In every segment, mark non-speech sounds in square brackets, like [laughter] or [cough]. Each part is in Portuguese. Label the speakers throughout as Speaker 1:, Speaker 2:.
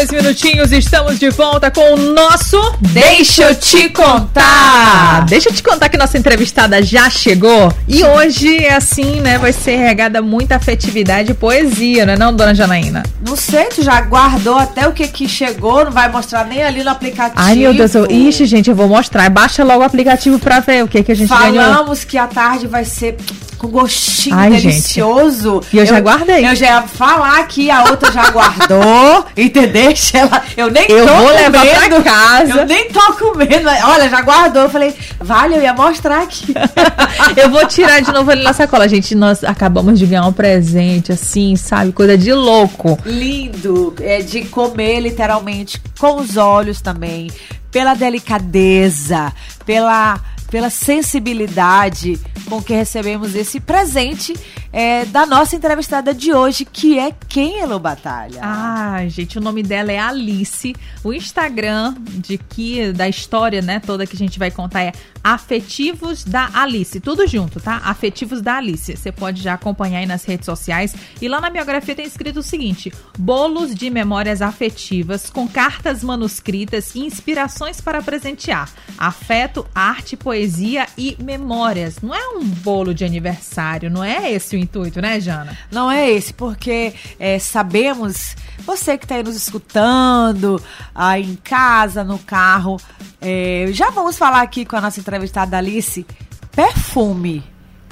Speaker 1: 42 minutinhos, estamos de volta com o nosso Deixa eu te contar. Deixa eu te contar que nossa entrevistada já chegou e hoje é assim, né? Vai ser regada muita afetividade e poesia, não é não, dona Janaína?
Speaker 2: Não sei, tu já guardou até o que que chegou, não vai mostrar nem ali no aplicativo.
Speaker 1: Ai, meu Deus, eu... ixi, gente, eu vou mostrar. Baixa logo o aplicativo pra ver o que que a gente
Speaker 2: Falamos
Speaker 1: ganhou.
Speaker 2: Falamos que a tarde vai ser com gostinho
Speaker 1: Ai,
Speaker 2: delicioso.
Speaker 1: Gente. E eu, eu, já guardei.
Speaker 2: Eu já ia falar que a outra já guardou, [laughs] entendeu? Ela, eu nem
Speaker 1: eu
Speaker 2: tô
Speaker 1: vou
Speaker 2: comendo,
Speaker 1: levar pra casa.
Speaker 2: Eu nem tô comendo. Olha, já guardou. Eu falei, vale, eu ia mostrar aqui. [laughs]
Speaker 1: eu vou tirar de novo ali na sacola. Gente, nós acabamos de ganhar um presente, assim, sabe? Coisa de louco.
Speaker 2: Lindo. É de comer, literalmente, com os olhos também. Pela delicadeza, pela pela sensibilidade com que recebemos esse presente é, da nossa entrevistada de hoje, que é quem, Elo Batalha?
Speaker 1: Ah, gente, o nome dela é Alice. O Instagram de que da história, né, toda que a gente vai contar é Afetivos da Alice. Tudo junto, tá? Afetivos da Alice. Você pode já acompanhar aí nas redes sociais. E lá na biografia tem escrito o seguinte: bolos de memórias afetivas com cartas manuscritas e inspirações para presentear. Afeto, arte, poesia e memórias. Não é um bolo de aniversário, não é esse o intuito, né, Jana?
Speaker 2: Não é esse, porque é, sabemos, você que está aí nos escutando, aí em casa, no carro, é, já vamos falar aqui com a nossa entrevistada Alice. Perfume,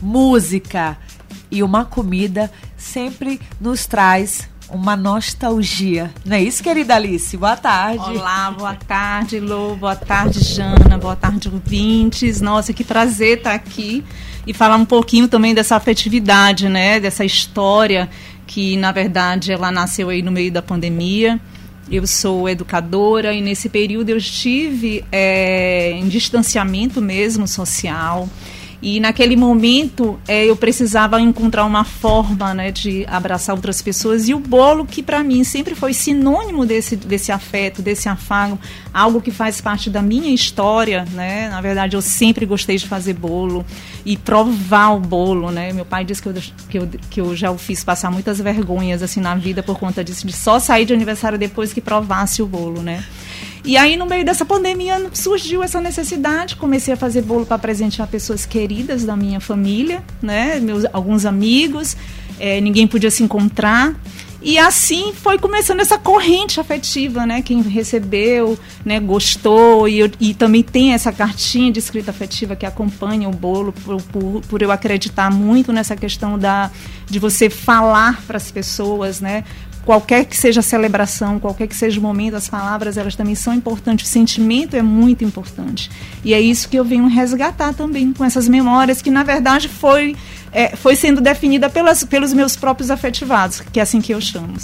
Speaker 2: música e uma comida sempre nos traz uma nostalgia. Não é isso, querida Alice? Boa tarde.
Speaker 3: Olá, boa tarde, Lô. Boa tarde, Jana. Boa tarde, ouvintes. Nossa, que prazer estar aqui e falar um pouquinho também dessa afetividade, né? Dessa história que, na verdade, ela nasceu aí no meio da pandemia. Eu sou educadora e nesse período eu estive é, em distanciamento mesmo social. E naquele momento é, eu precisava encontrar uma forma né, de abraçar outras pessoas. E o bolo, que para mim sempre foi sinônimo desse, desse afeto, desse afago, algo que faz parte da minha história. Né? Na verdade, eu sempre gostei de fazer bolo e provar o bolo. Né? Meu pai disse que eu, que, eu, que eu já o fiz passar muitas vergonhas assim na vida por conta disso, de só sair de aniversário depois que provasse o bolo. Né? E aí, no meio dessa pandemia, surgiu essa necessidade. Comecei a fazer bolo para presentear pessoas queridas da minha família, né? Meus, alguns amigos. É, ninguém podia se encontrar. E assim foi começando essa corrente afetiva, né? Quem recebeu, né, gostou e, eu, e também tem essa cartinha de escrita afetiva que acompanha o bolo por, por, por eu acreditar muito nessa questão da de você falar para as pessoas, né? Qualquer que seja a celebração, qualquer que seja o momento, as palavras elas também são importantes, o sentimento é muito importante. E é isso que eu venho resgatar também com essas memórias que na verdade foi é, foi sendo definida pelas, pelos meus próprios afetivados, que é assim que eu chamo.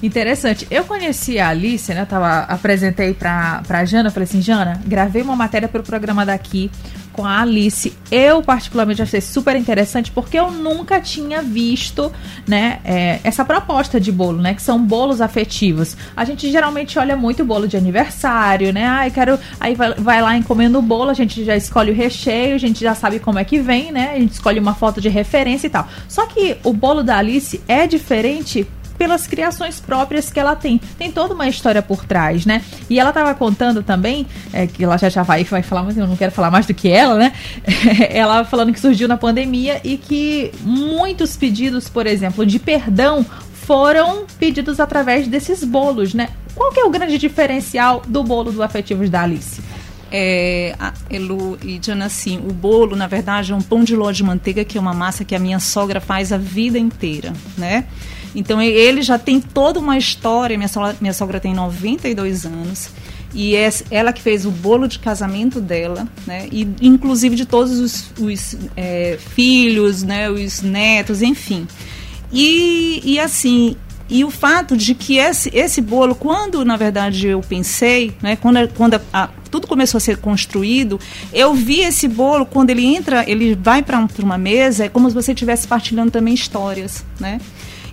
Speaker 1: Interessante. Eu conheci a Alice, né? Tava, apresentei pra, pra Jana, falei assim, Jana, gravei uma matéria para o programa daqui com a Alice. Eu, particularmente, achei super interessante porque eu nunca tinha visto, né, é, essa proposta de bolo, né? Que são bolos afetivos. A gente geralmente olha muito bolo de aniversário, né? Ai, quero. Aí vai, vai lá encomenda o bolo, a gente já escolhe o recheio, a gente já sabe como é que vem, né? A gente escolhe uma foto de referência e tal. Só que o bolo da Alice é diferente pelas criações próprias que ela tem. Tem toda uma história por trás, né? E ela estava contando também, é, que ela já, já vai, vai falar, mas eu não quero falar mais do que ela, né? [laughs] ela falando que surgiu na pandemia e que muitos pedidos, por exemplo, de perdão foram pedidos através desses bolos, né? Qual que é o grande diferencial do bolo do Afetivos da Alice?
Speaker 3: É, Elu e Diana, assim, o bolo, na verdade, é um pão de ló de manteiga, que é uma massa que a minha sogra faz a vida inteira, né? Então ele já tem toda uma história. Minha sogra, minha sogra tem 92 anos. E é ela que fez o bolo de casamento dela, né? E inclusive de todos os, os é, filhos, né? Os netos, enfim. E, e assim, e o fato de que esse, esse bolo, quando na verdade eu pensei, né, quando, quando a, a, tudo começou a ser construído, eu vi esse bolo, quando ele entra, ele vai para um, uma mesa, é como se você estivesse partilhando também histórias, né?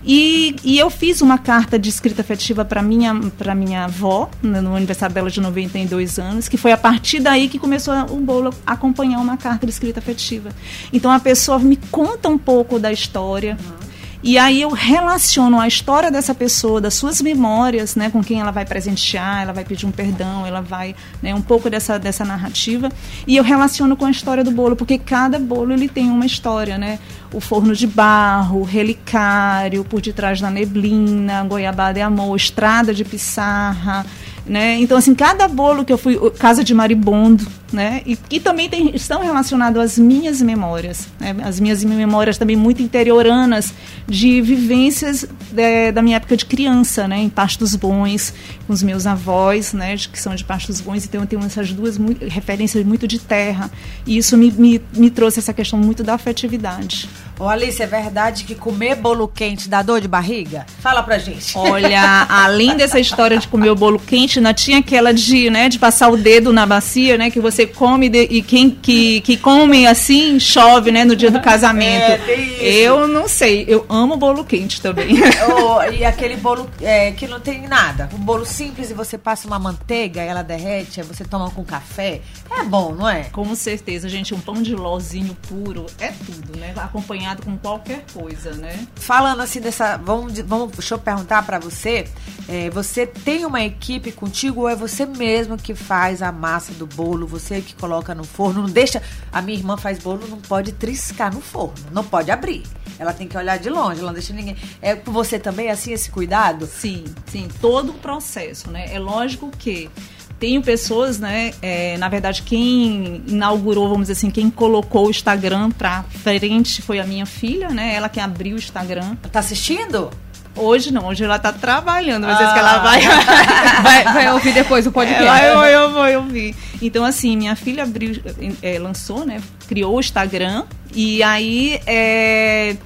Speaker 3: E, e eu fiz uma carta de escrita afetiva para minha, para minha avó, né, no aniversário dela de 92 anos, que foi a partir daí que começou o bolo acompanhar uma carta de escrita afetiva. Então a pessoa me conta um pouco da história. Uhum E aí eu relaciono a história dessa pessoa, das suas memórias, né, com quem ela vai presentear, ela vai pedir um perdão, ela vai, né, um pouco dessa, dessa narrativa. E eu relaciono com a história do bolo, porque cada bolo ele tem uma história, né? O forno de barro, relicário, por detrás da neblina, goiabada e amor, estrada de pissarra, né? Então, assim, cada bolo que eu fui, casa de maribondo, né? E, também tem, estão relacionados às minhas memórias, né? as minhas memórias também muito interioranas de vivências de, é, da minha época de criança, né? Em Pastos Bons, com os meus avós, né? Que são de Pastos Bons, então eu tenho essas duas referências muito de terra, e isso me, me, me trouxe essa questão muito da afetividade.
Speaker 2: Ô Alice, é verdade que comer bolo quente dá dor de barriga? Fala pra gente.
Speaker 3: Olha, [laughs] além dessa história de comer o bolo quente, ainda tinha aquela de, né, de passar o dedo na bacia, né, que você come de, e quem que, que come assim chove, né, no dia do [laughs] casamento. É, eu não sei, eu amo bolo quente também. [laughs]
Speaker 2: Oh, e aquele bolo é, que não tem nada, um bolo simples e você passa uma manteiga, ela derrete, aí você toma com café. É bom, não é?
Speaker 3: Com certeza, gente, um pão de lozinho puro é tudo, né? Acompanhar com qualquer coisa, né?
Speaker 2: Falando assim dessa, vamos, vamos deixa eu perguntar para você, é, você tem uma equipe contigo ou é você mesmo que faz a massa do bolo, você que coloca no forno, não deixa, a minha irmã faz bolo, não pode triscar no forno, não pode abrir. Ela tem que olhar de longe, ela não deixa ninguém. É com você também assim esse cuidado?
Speaker 3: Sim, sim, todo o processo, né? É lógico que tenho pessoas, né? É, na verdade, quem inaugurou, vamos dizer assim, quem colocou o Instagram pra frente foi a minha filha, né? Ela que abriu o Instagram.
Speaker 2: Tá assistindo?
Speaker 3: Hoje não, hoje ela tá trabalhando, mas ah. que ela vai... [laughs]
Speaker 1: vai... vai. ouvir depois o podcast.
Speaker 3: Ela, eu, eu vou ouvir. Então, assim, minha filha abriu, é, lançou, né? Criou o Instagram. E aí. É,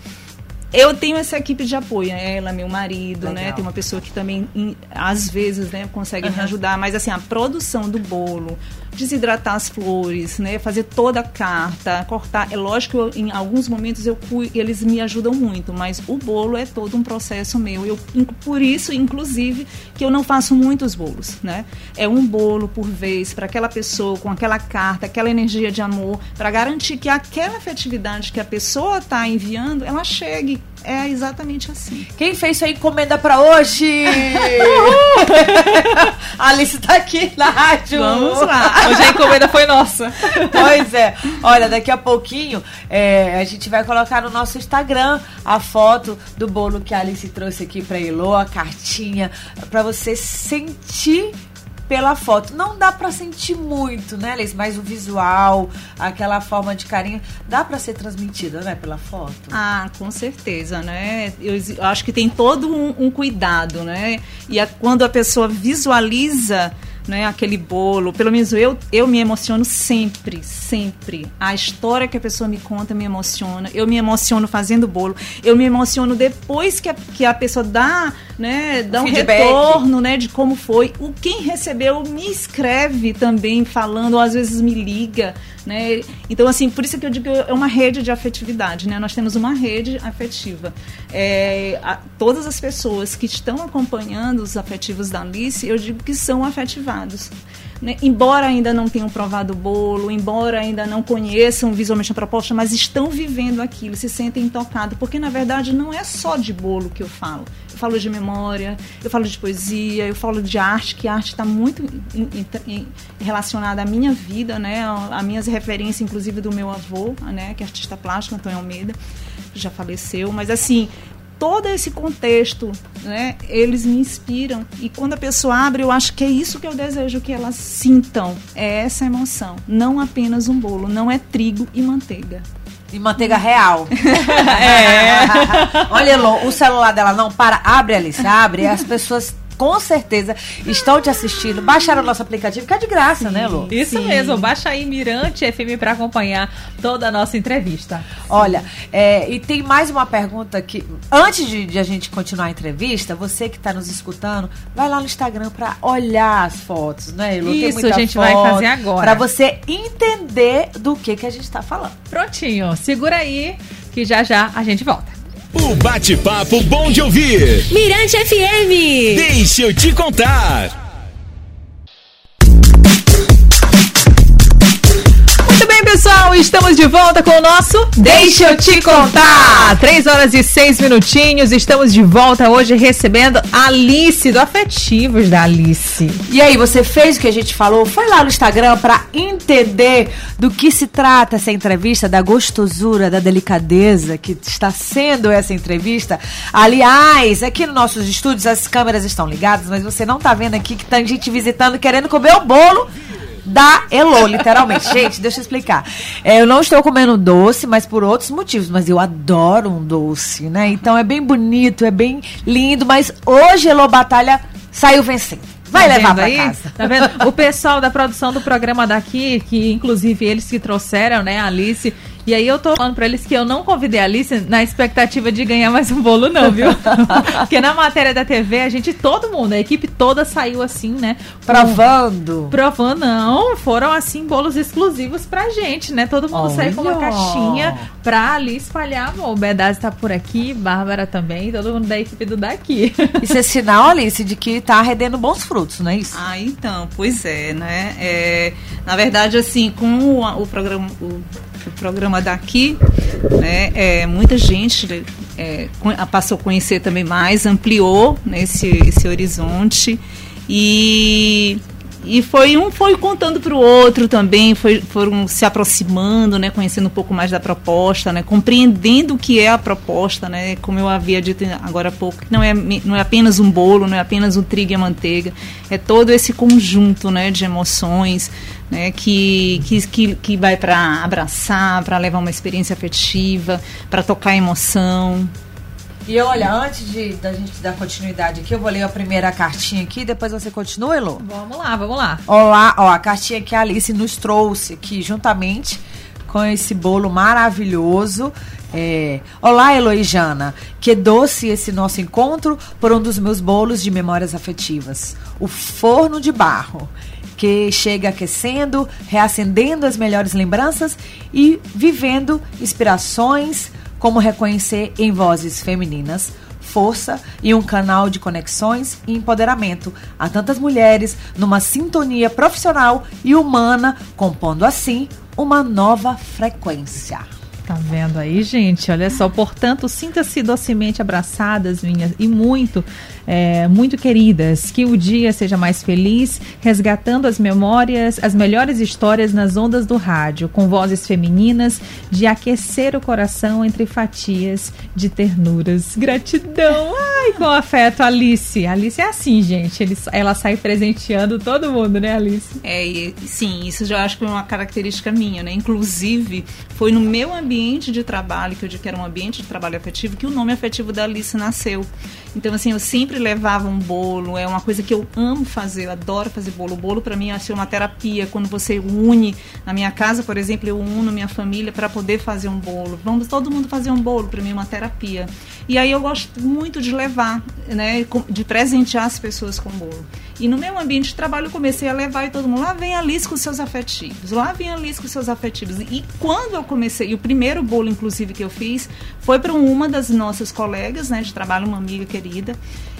Speaker 3: eu tenho essa equipe de apoio, né? ela, meu marido, né? Legal. né? Tem uma pessoa que também, às vezes, né, consegue uhum. me ajudar. Mas, assim, a produção do bolo, desidratar as flores, né? Fazer toda a carta, cortar. É lógico que eu, em alguns momentos eu eles me ajudam muito, mas o bolo é todo um processo meu. Eu, por isso, inclusive, que eu não faço muitos bolos, né? É um bolo por vez para aquela pessoa, com aquela carta, aquela energia de amor, para garantir que aquela afetividade que a pessoa está enviando, ela chegue é exatamente assim.
Speaker 2: Quem fez sua encomenda para hoje? a [laughs] [laughs] Alice tá aqui na rádio.
Speaker 1: Vamos lá. Hoje a encomenda foi nossa.
Speaker 2: Pois é. Olha, daqui a pouquinho é, a gente vai colocar no nosso Instagram a foto do bolo que a Alice trouxe aqui para Elo, a cartinha, para você sentir pela foto. Não dá para sentir muito, né, Liz? Mas o visual, aquela forma de carinho, dá para ser transmitida, né, pela foto.
Speaker 3: Ah, com certeza, né? Eu, eu acho que tem todo um, um cuidado, né? E a, quando a pessoa visualiza né, aquele bolo. Pelo menos eu, eu me emociono sempre, sempre. A história que a pessoa me conta me emociona. Eu me emociono fazendo bolo. Eu me emociono depois que a, que a pessoa dá, né, dá um Feedback. retorno, né, de como foi. O quem recebeu me escreve também falando, ou às vezes me liga, né? Então assim, por isso que eu digo que é uma rede de afetividade, né? Nós temos uma rede afetiva. É, a, todas as pessoas que estão acompanhando os afetivos da Alice, eu digo que são afetivadas né? Embora ainda não tenham provado o bolo, embora ainda não conheçam visualmente a proposta, mas estão vivendo aquilo, se sentem tocados, porque na verdade não é só de bolo que eu falo. Eu falo de memória, eu falo de poesia, eu falo de arte, que a arte está muito in, in, relacionada à minha vida, né? a minhas referências, inclusive do meu avô, né? que é artista plástico, Antônio Almeida, que já faleceu, mas assim, todo esse contexto, né, eles me inspiram. E quando a pessoa abre, eu acho que é isso que eu desejo que elas sintam. É essa emoção. Não apenas um bolo, não é trigo e manteiga.
Speaker 2: E manteiga real. [laughs] [laughs] é. Olha, Elô, o celular dela não para, abre, Alice, abre, as pessoas com certeza estão te assistindo. Baixaram o nosso aplicativo, que é de graça, Sim, né, Lu?
Speaker 1: Isso Sim. mesmo. Baixa aí Mirante FM para acompanhar toda a nossa entrevista.
Speaker 2: Olha, é, e tem mais uma pergunta que, antes de, de a gente continuar a entrevista, você que está nos escutando, vai lá no Instagram para olhar as fotos, né, Lu?
Speaker 1: Isso, a gente vai fazer agora.
Speaker 2: Para você entender do que, que a gente está falando.
Speaker 1: Prontinho. Segura aí que já já a gente volta.
Speaker 4: O bate-papo bom de ouvir.
Speaker 5: Mirante FM.
Speaker 4: Deixa eu te contar.
Speaker 1: Pessoal, estamos de volta com o nosso Deixa eu te contar. Três horas e seis minutinhos, estamos de volta hoje recebendo Alice, do Afetivos da Alice.
Speaker 2: E aí, você fez o que a gente falou? Foi lá no Instagram para entender do que se trata essa entrevista, da gostosura, da delicadeza que está sendo essa entrevista. Aliás, aqui nos nossos estúdios as câmeras estão ligadas, mas você não está vendo aqui que tem gente visitando querendo comer o bolo da Elo, literalmente. [laughs] Gente, deixa eu explicar. É, eu não estou comendo doce, mas por outros motivos. Mas eu adoro um doce, né? Então é bem bonito, é bem lindo. Mas hoje Elo Batalha saiu vencendo. Vai
Speaker 1: Tá
Speaker 2: levar pra casa.
Speaker 1: Tá vendo? O pessoal da produção do programa daqui, que inclusive eles que trouxeram, né, a Alice. E aí eu tô falando pra eles que eu não convidei a Alice na expectativa de ganhar mais um bolo, não, viu? [laughs] Porque na matéria da TV, a gente, todo mundo, a equipe toda saiu assim, né? com-
Speaker 2: Provando.
Speaker 1: Provando, não, foram assim bolos exclusivos pra gente, né? Todo mundo saiu com uma
Speaker 2: Olha!
Speaker 1: caixinha pra ali espalhar amor. O Bedaz tá por aqui, Bárbara também, todo mundo da equipe do daqui. [laughs]
Speaker 2: Isso é sinal, Alice, de que tá rendendo bons frutos, não é isso?
Speaker 3: Ah, então, pois é, né? É, na verdade, assim, com o, o programa, o, o programa daqui, né, é, muita gente é, con- passou a conhecer também mais, ampliou né, esse, esse horizonte. E e foi um foi contando para o outro também, foi, foram se aproximando, né, conhecendo um pouco mais da proposta, né, compreendendo o que é a proposta, né, como eu havia dito agora há pouco, não é, não é apenas um bolo, não é apenas um trigo e a manteiga, é todo esse conjunto, né, de emoções, né, que, que, que vai para abraçar, para levar uma experiência afetiva, para tocar emoção.
Speaker 2: E olha, antes de, da gente dar continuidade aqui, eu vou ler a primeira cartinha aqui, depois você continua, Elô?
Speaker 1: vamos lá, vamos lá.
Speaker 2: Olá, ó, a cartinha que a Alice nos trouxe aqui, juntamente com esse bolo maravilhoso. É, Olá, Eloijana. Que doce esse nosso encontro por um dos meus bolos de memórias afetivas. O forno de barro. Que chega aquecendo, reacendendo as melhores lembranças e vivendo inspirações, como reconhecer em vozes femininas força e um canal de conexões e empoderamento a tantas mulheres numa sintonia profissional e humana, compondo assim uma nova frequência.
Speaker 1: Tá vendo aí, gente? Olha só, portanto, sinta-se docemente abraçadas, minhas, e muito, é, muito queridas. Que o dia seja mais feliz, resgatando as memórias, as melhores histórias nas ondas do rádio, com vozes femininas, de aquecer o coração entre fatias de ternuras. Gratidão! Ai, com afeto, Alice. Alice é assim, gente. Ele- ela sai presenteando todo mundo, né, Alice?
Speaker 3: É, sim, isso já acho que é uma característica minha, né? Inclusive, foi no meu ambiente de trabalho, que eu digo que era um ambiente de trabalho afetivo, que o nome afetivo da Alice nasceu. Então, assim, eu sempre levava um bolo, é uma coisa que eu amo fazer, eu adoro fazer bolo. O bolo, para mim, é uma terapia. Quando você une, na minha casa, por exemplo, eu uno minha família para poder fazer um bolo. Vamos todo mundo fazer um bolo, para mim é uma terapia. E aí eu gosto muito de levar, né, de presentear as pessoas com bolo. E no meu ambiente de trabalho eu comecei a levar e todo mundo, lá vem a Alice com seus afetivos, lá vem a Alice com seus afetivos. E quando eu comecei, e o primeiro bolo, inclusive, que eu fiz, foi para uma das nossas colegas, né, de trabalho, uma amiga querida,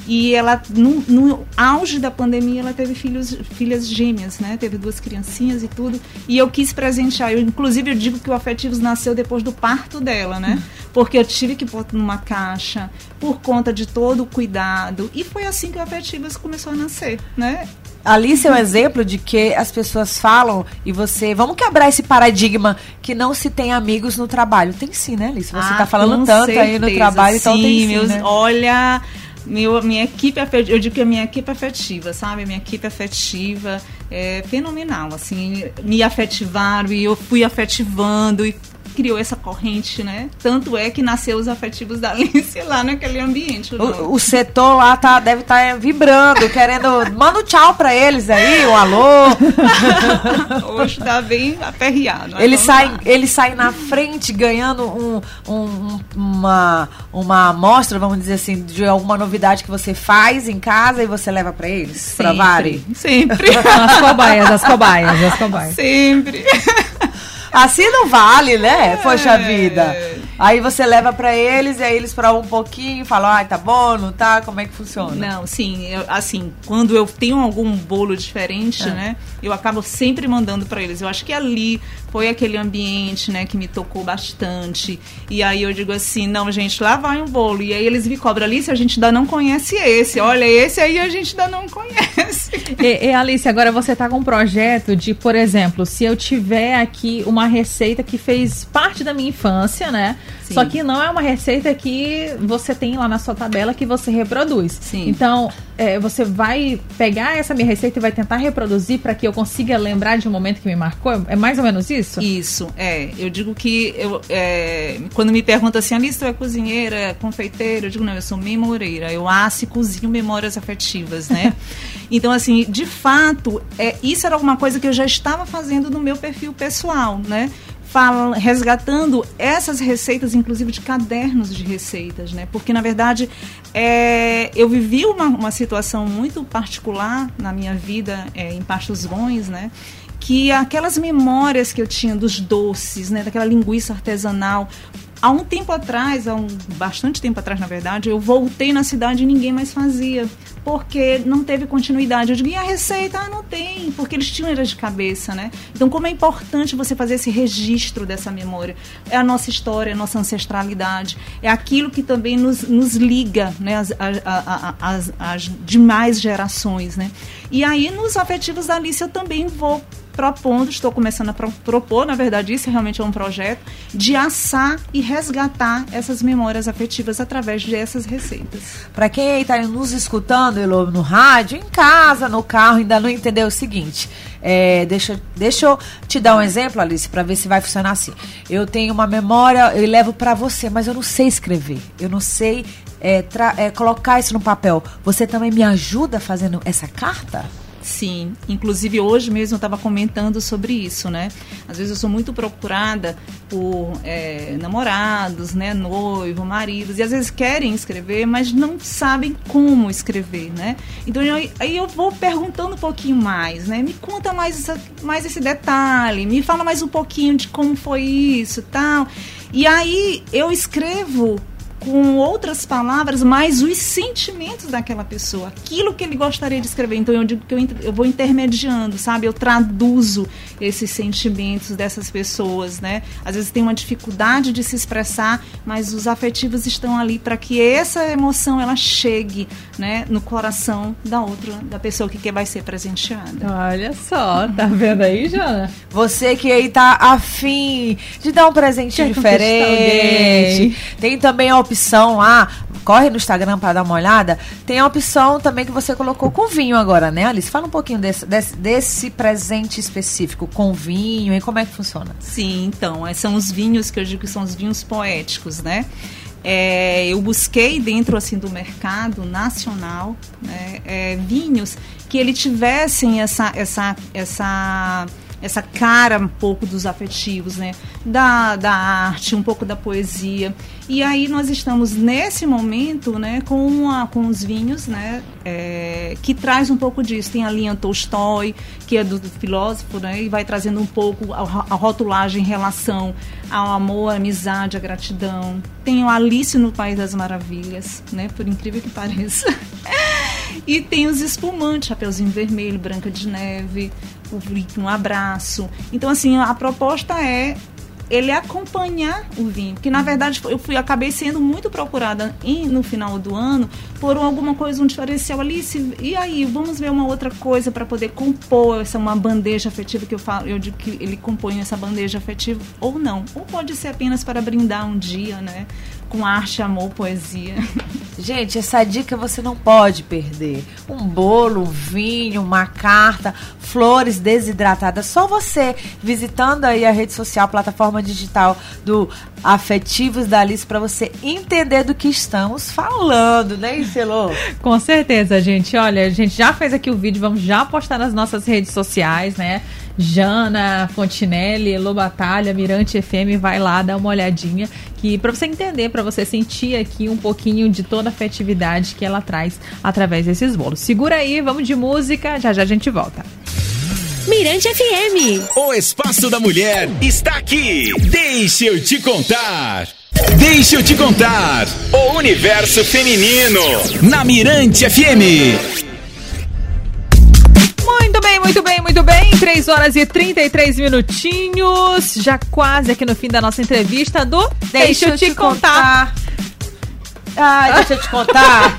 Speaker 3: e ela, no, no auge da pandemia, ela teve filhos, filhas gêmeas, né, teve duas criancinhas e tudo, e eu quis presentear, eu, inclusive eu digo que o Afetivos nasceu depois do parto dela, né, porque eu tive que botar numa caixa, por conta de todo o cuidado, e foi assim que o Afetivos começou a nascer, né,
Speaker 2: Alice é um exemplo de que as pessoas falam e você. Vamos quebrar esse paradigma que não se tem amigos no trabalho. Tem sim, né, Alice? Você
Speaker 3: Ah,
Speaker 2: tá falando tanto aí no
Speaker 3: certeza,
Speaker 2: trabalho, então
Speaker 3: sim,
Speaker 2: tem sim.
Speaker 3: meus,
Speaker 2: né?
Speaker 3: Olha, meu, minha equipe eu digo que a minha equipe afetiva, sabe? Minha equipe afetiva é fenomenal, assim, me afetivaram e eu fui afetivando e criou essa corrente, né? Tanto é que nasceu os afetivos da [laughs] Alice lá naquele ambiente. o nome.
Speaker 2: O, setor lá tá, deve estar vibrando, querendo. Manda um tchau pra eles aí, um alô. [laughs]
Speaker 3: Hoje tá bem aperreado.
Speaker 2: Ele sai,
Speaker 3: lá.
Speaker 2: ele sai na frente ganhando um, um- uma, uma amostra, vamos dizer assim, de alguma novidade que você faz em casa e você leva pra eles provarem.
Speaker 3: Sempre.
Speaker 1: As cobaias, as cobaias, as cobaias.
Speaker 3: Sempre. [laughs]
Speaker 2: Assim não vale, né? Poxa
Speaker 3: É.
Speaker 2: vida. Aí você leva pra eles e aí eles provam um pouquinho, falam, ah, tá bom, não tá? Como é que funciona?
Speaker 3: Não, sim, eu- assim, quando eu tenho algum bolo diferente,
Speaker 2: Ah.
Speaker 3: né, eu acabo sempre mandando pra eles. Eu acho que ali foi aquele ambiente, né, que me tocou bastante. E aí eu digo assim, não, gente, lá vai um bolo. E aí eles me cobram ali se a gente ainda não conhece esse. Olha, esse aí a gente ainda não conhece. [laughs]
Speaker 1: E, e, Alice, agora você tá com um projeto de, por exemplo, se eu tiver aqui uma receita que fez parte da minha infância, né?
Speaker 3: Sim.
Speaker 1: Só que não é uma receita que você tem lá na sua tabela que você reproduz.
Speaker 3: Sim.
Speaker 1: Então, é, você vai pegar essa minha receita e vai tentar reproduzir para que eu consiga lembrar de um momento que me marcou? É mais ou menos isso?
Speaker 3: Isso, é. Eu digo que eu, é, quando me perguntam assim, Alice, tu é cozinheira, é confeiteira? Eu digo, não, eu sou memoreira. Eu asso e cozinho memórias afetivas, né? [laughs] então, assim, de fato, é, isso era alguma coisa que eu já estava fazendo no meu perfil pessoal, né? Fala, resgatando essas receitas, inclusive de cadernos de receitas, né? Porque, na verdade, é, eu vivi uma, uma situação muito particular na minha vida é, em Pastos Bons, né? que aquelas memórias que eu tinha dos doces, né, daquela linguiça artesanal, há um tempo atrás, há um bastante tempo atrás, na verdade, eu voltei na cidade e ninguém mais fazia, porque não teve continuidade. Eu digo, e a receita? Ah, não tem, porque eles tinham era de cabeça, né? Então, como é importante você fazer esse registro dessa memória? É a nossa história, é a nossa ancestralidade, é aquilo que também nos, nos liga, né, as, a- a- as, as demais gerações, né? E aí, nos afetivos da Alice, eu também vou propondo, estou começando a pro- propor, na verdade, isso realmente é um projeto, de assar e resgatar essas memórias afetivas através dessas receitas.
Speaker 2: Pra quem está nos escutando, Elô, no rádio, em casa, no carro, ainda não entendeu o seguinte. é, deixa, deixa eu te dar um exemplo, Alice, pra ver se vai funcionar assim. Eu tenho uma memória, eu levo pra você, mas eu não sei escrever. Eu não sei é, é, colocar isso no papel. Você também me ajuda fazendo essa carta?
Speaker 3: Sim, inclusive hoje mesmo eu estava comentando sobre isso, né? Às vezes eu sou muito procurada por é, namorados, né, noivo, maridos, e às vezes querem escrever, mas não sabem como escrever, né? Então eu- aí eu vou perguntando um pouquinho mais, né? Me conta mais, essa- mais esse detalhe, me fala mais um pouquinho de como foi isso, tal. E aí eu escrevo com outras palavras, mas os sentimentos daquela pessoa, aquilo que ele gostaria de escrever. Então eu digo que eu, eu vou intermediando, sabe? Eu traduzo esses sentimentos dessas pessoas, né? Às vezes tem uma dificuldade de se expressar, mas os afetivos estão ali para que essa emoção ela chegue, né, no coração da outra, da pessoa que que vai ser presenteada.
Speaker 1: Olha só, tá vendo aí, Jana?
Speaker 2: Você que aí tá afim de dar um presente
Speaker 1: Quer
Speaker 2: diferente. Tem também a opção lá, corre no Instagram para dar uma olhada. Tem a opção também que você colocou com vinho agora, né, Alice? Fala um pouquinho desse, desse, desse presente específico com vinho e como é que funciona.
Speaker 3: Sim, então, eh, são os vinhos que eu digo que são os vinhos poéticos, né? É, eu busquei dentro assim do mercado nacional né, é, vinhos que ele tivessem essa essa essa essa cara um pouco dos afetivos, né? Da, da arte, um pouco da poesia. E aí nós estamos nesse momento, né, com, a, com os vinhos, né, é, que traz um pouco disso. Tem a linha Tolstói, que é do, do filósofo, né, e vai trazendo um pouco a, a rotulagem em relação ao amor, à amizade, à gratidão. Tem o Alice no País das Maravilhas, né, por incrível que pareça. [laughs] E tem os espumantes, Chapeuzinho Vermelho, Branca de Neve, um abraço. Então, assim, a proposta é ele acompanhar o vinho. Porque, na verdade, eu fui, acabei sendo muito procurada em- no final do ano por alguma coisa, um diferencial ali. se- e aí, vamos ver uma outra coisa para poder compor essa uma bandeja afetiva que eu falo, eu digo que ele compõe essa bandeja afetiva ou não. Ou pode ser apenas para brindar um dia, né? Com arte, amor, poesia.
Speaker 2: Gente, essa dica você não pode perder. Um bolo, um vinho, uma carta, flores desidratadas. Só você visitando aí a rede social, a plataforma digital do Afetivos da Alice para você entender do que estamos falando, né, Icelô? [laughs]
Speaker 1: Com certeza, gente. Olha, a gente já fez aqui o vídeo, vamos já postar nas nossas redes sociais, né? Jana, Fontinelli, Elô Batalha, Mirante FM, vai lá dar uma olhadinha que para você entender, para você sentir aqui um pouquinho de toda a afetividade que ela traz através desses bolos. Segura aí, vamos de música, já já a gente volta.
Speaker 5: Mirante FM.
Speaker 4: O Espaço da Mulher está aqui. Deixa eu te contar. Deixa eu te contar. O universo feminino. Na Mirante FM.
Speaker 1: Muito bem, muito bem. 3 horas e 33 minutinhos. Já quase aqui no fim da nossa entrevista do Deixa, eu te contar.
Speaker 2: Ah, [laughs] deixa eu te contar.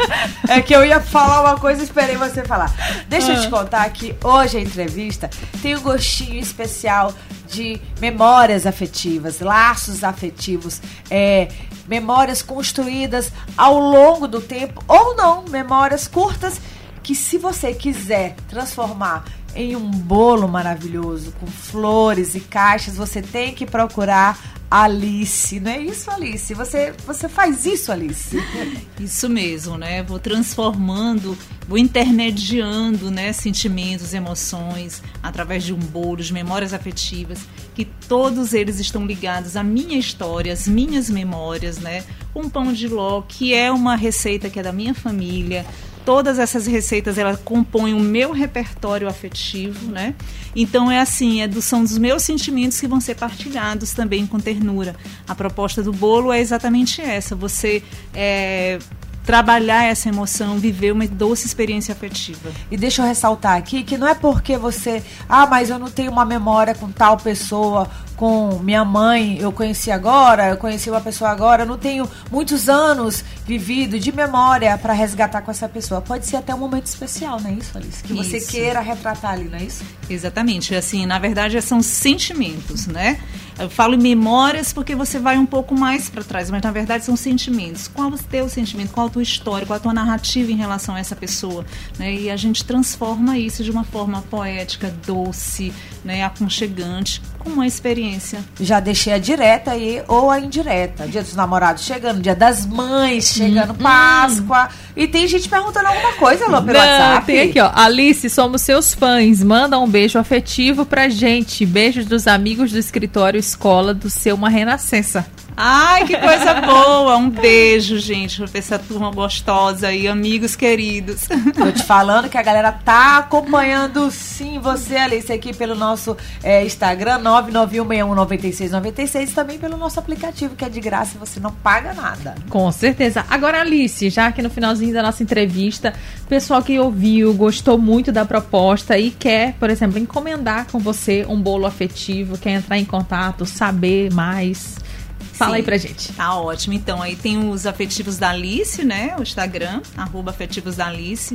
Speaker 2: é que eu ia falar uma coisa e esperei você falar. Deixa eu te contar que hoje a entrevista tem um gostinho especial de memórias afetivas, laços afetivos, é, memórias construídas ao longo do tempo ou não, memórias curtas que se você quiser transformar em um bolo maravilhoso com flores e caixas, você tem que procurar Alice, não é isso, Alice? Você, você faz isso, Alice? [laughs]
Speaker 3: Isso mesmo, né? Vou transformando, vou intermediando, né, sentimentos, emoções através de um bolo, de memórias afetivas, que todos eles estão ligados à minha história, às minhas memórias, né? Um pão de ló, que é uma receita que é da minha família, todas essas receitas elas compõem o meu repertório afetivo, né? Então é assim, é do, são dos meus sentimentos que vão ser partilhados também com ternura. A proposta do bolo é exatamente essa: você é, trabalhar essa emoção, viver uma doce experiência afetiva.
Speaker 2: E deixa eu ressaltar aqui que não é porque você, ah, mas eu não tenho uma memória com tal pessoa, com minha mãe, eu conheci agora, eu conheci uma pessoa agora, eu não tenho muitos anos vivido de memória para resgatar com essa pessoa. Pode ser até um momento especial, não é isso, Alice? Que você
Speaker 3: Isso.
Speaker 2: queira retratar ali, não é isso?
Speaker 3: Exatamente. Assim, na verdade, são sentimentos, né? Eu falo em memórias porque você vai um pouco mais para trás, mas na verdade são sentimentos. Qual o teu sentimento? Qual a tua história? Qual a tua narrativa em relação a essa pessoa? Né? E a gente transforma isso de uma forma poética, doce, né? aconchegante, com uma experiência.
Speaker 2: Já deixei a direta aí ou a indireta. Dia dos namorados chegando, dia das mães chegando, Páscoa. E tem gente perguntando alguma coisa, Lô, pelo
Speaker 1: Não,
Speaker 2: WhatsApp.
Speaker 1: tem aqui, ó. Alice, somos seus fãs. Manda um beijo afetivo pra gente. Beijos dos amigos do escritório escola do seu Uma Renascença.
Speaker 3: Ai, que coisa boa! Um beijo, gente, pra essa turma gostosa aí, amigos queridos.
Speaker 2: Tô te falando que a galera tá acompanhando sim você, Alice, aqui pelo nosso é, Instagram, 991619696 e também pelo nosso aplicativo, que é de graça e você não paga nada.
Speaker 1: Com certeza. Agora, Alice, já aqui no finalzinho da nossa entrevista, pessoal que ouviu, gostou muito da proposta e quer, por exemplo, encomendar com você um bolo afetivo, quer entrar em contato, saber mais. Fala
Speaker 3: Sim.
Speaker 1: aí pra gente.
Speaker 3: Tá ótimo. Então, aí tem os afetivos da Alice, né? O Instagram, arroba afetivos da Alice.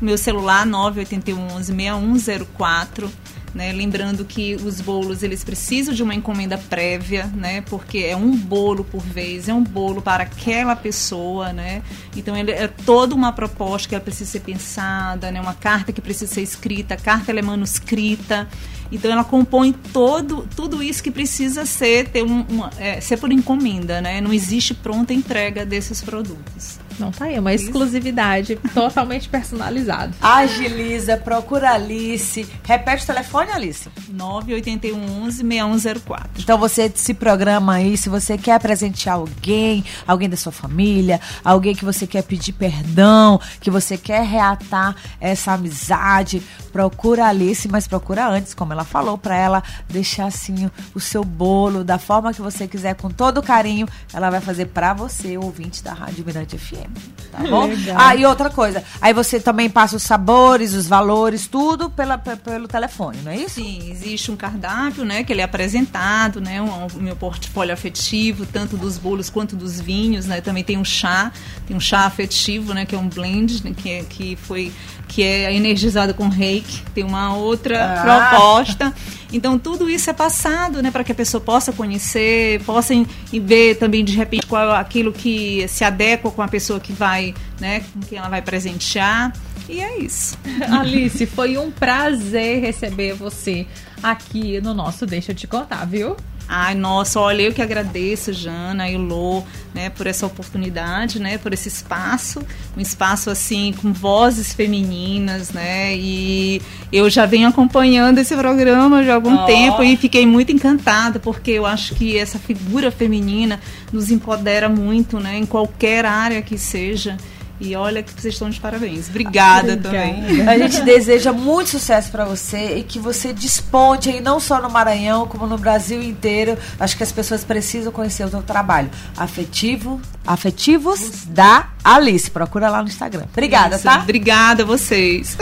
Speaker 3: O meu celular, 981-6104. Né? Lembrando que os bolos, eles precisam de uma encomenda prévia, né? Porque é um bolo por vez, é um bolo para aquela pessoa, né? Então, ele é toda uma proposta que ela precisa ser pensada, né? Uma carta que precisa ser escrita, a carta ela é manuscrita. Então ela compõe todo, tudo isso que precisa ser, ter um, uma- é, ser por encomenda, né? Não existe pronta entrega desses produtos.
Speaker 1: Não tá aí, é uma exclusividade totalmente personalizada. [laughs]
Speaker 2: Agiliza, procura Alice. Repete o telefone, Alice.
Speaker 3: 981 11 6104.
Speaker 2: Então você se programa aí, se você quer presentear alguém, alguém da sua família, alguém que você quer pedir perdão, que você quer reatar essa amizade, procura a Alice, mas procura antes, como ela falou, pra ela deixar assim o seu bolo da forma que você quiser, com todo carinho, ela vai fazer pra você, ouvinte da Rádio Mirante FM, tá bom?
Speaker 1: Legal.
Speaker 2: Ah, e outra coisa, aí você também passa os sabores, os valores, tudo pela, pe- pelo telefone, não é isso?
Speaker 3: Sim, existe um cardápio, né, que ele é apresentado, né, um- o meu portfólio afetivo, tanto dos bolos quanto dos vinhos, né, também tem um chá, tem um chá afetivo, né, que é um blend, né, que, é, que foi que é energizado com reiki, tem uma outra
Speaker 2: Ah.
Speaker 3: proposta. Então tudo isso é passado, né, para que a pessoa possa conhecer, possa em- e ver também de repente qual é aquilo que se adequa com a pessoa que vai, né, com quem ela vai presentear. E é isso. [laughs]
Speaker 1: Alice, foi um prazer receber você aqui no nosso Deixa eu te contar, viu?
Speaker 3: Ai, nossa, olha, eu que agradeço, Jana e Lô, né, por essa oportunidade, né, por esse espaço, um espaço assim com vozes femininas, né, e eu já venho acompanhando esse programa já há algum
Speaker 2: Ó.
Speaker 3: tempo e fiquei muito encantada porque eu acho que essa figura feminina nos empodera muito, né, em qualquer área que seja. E olha que vocês estão de parabéns. Obrigada, também.
Speaker 2: A gente deseja muito sucesso para você e que você desponte aí não só no Maranhão, como no Brasil inteiro. Acho que as pessoas precisam conhecer o seu trabalho. Afetivo, afetivos da Alice. Procura lá no Instagram. Obrigada,
Speaker 3: Isso,
Speaker 2: tá?
Speaker 3: Obrigada a vocês.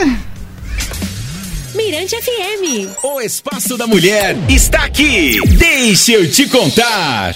Speaker 5: Mirante FM.
Speaker 4: O Espaço da Mulher está aqui. Deixa eu te contar.